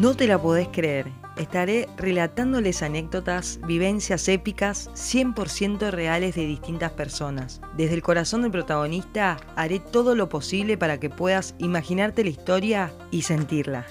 No te la podés creer. Estaré relatándoles anécdotas, vivencias épicas 100% reales de distintas personas. Desde el corazón del protagonista haré todo lo posible para que puedas imaginarte la historia y sentirla.